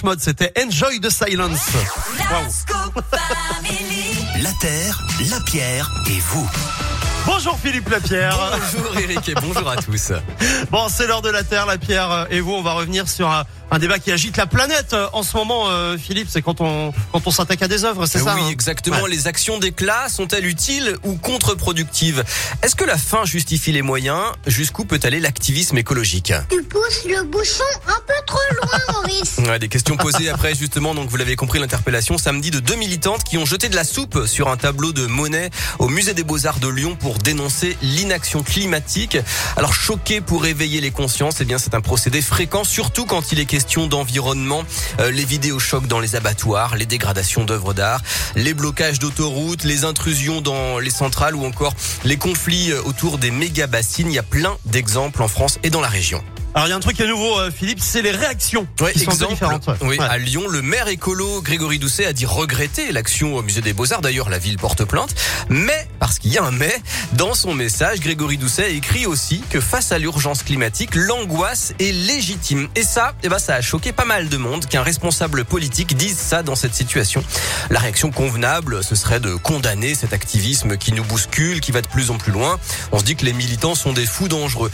Dépêche Mode, c'était Enjoy the Silence. La Terre, la Pierre et vous. Bonjour Philippe Lapierre. Bonjour Eric et bonjour à tous. Bon, c'est l'heure de la Terre, la Pierre et vous. On va revenir sur un, un débat qui agite la planète euh, en ce moment, euh, Philippe. C'est quand on quand on s'attaque à des œuvres, c'est ça Oui, hein exactement. Ouais. Les actions d'éclat sont-elles utiles ou contre-productives Est-ce que la fin justifie les moyens Jusqu'où peut aller l'activisme écologique Tu pousses le bouchon un peu trop loin, Maurice. Ouais, des questions posées après justement, donc vous l'avez compris, l'interpellation samedi de deux militantes qui ont jeté de la soupe sur un tableau de Monet au musée des Beaux-Arts de Lyon pour dénoncer l'inaction climatique. Alors choqué pour éveiller les consciences, eh bien c'est un procédé fréquent, surtout quand il est question d'environnement. Euh, les vidéos chocs dans les abattoirs, les dégradations d'œuvres d'art, les blocages d'autoroutes, les intrusions dans les centrales ou encore les conflits euh, autour des méga bassines. Il y a plein d'exemples en France et dans la région. Alors il y a un truc qui est nouveau, euh, Philippe, c'est les réactions Ouais, qui sont exemple, différentes. ouais. Oui, Ouais. à Lyon, le maire écolo Grégory Doucet a dit regretter l'action au musée des Beaux-Arts. D'ailleurs, la ville porte plainte. Mais, parce qu'il y a un mais, dans son message, Grégory Doucet écrit aussi que face à l'urgence climatique, l'angoisse est légitime. Et ça, eh ben, ça a choqué pas mal de monde qu'un responsable politique dise ça dans cette situation. La réaction convenable, ce serait de condamner cet activisme qui nous bouscule, qui va de plus en plus loin. On se dit que les militants sont des fous dangereux.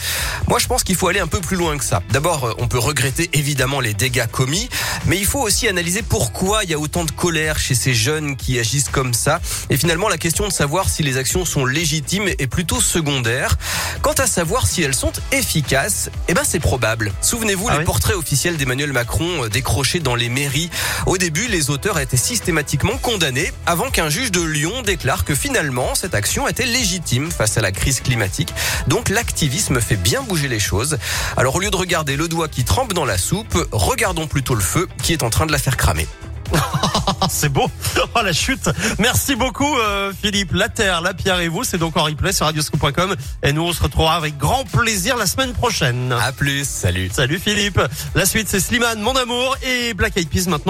Moi, je pense qu'il faut aller un peu plus loin que ça. D'abord, euh, on peut regretter évidemment les dégâts commis, mais il faut aussi analyser pourquoi il y a autant de colère chez ces jeunes qui agissent comme ça. Et finalement, la question de savoir si les actions sont légitimes est plutôt secondaire. Quant à savoir si elles sont efficaces, eh ben c'est probable. Souvenez-vous Ah les oui portraits officiels d'Emmanuel Macron euh, décrochés dans les mairies. Au début, les auteurs étaient systématiquement condamnés avant qu'un juge de Lyon déclare que finalement cette action était légitime face à la crise climatique. Donc l'activisme fait bien bouger les choses. Alors au lieu de regarder le doigt qui trempe dans la soupe, regardons plutôt le feu qui est en train de la faire cramer. C'est beau. Oh la chute. Merci beaucoup euh, Philippe. La Terre, la Pierre et vous, c'est donc en replay sur radioscoop.com et nous on se retrouvera avec grand plaisir la semaine prochaine. À plus, salut. Salut Philippe. La suite c'est Slimane, mon amour et Black Eyed Peas maintenant.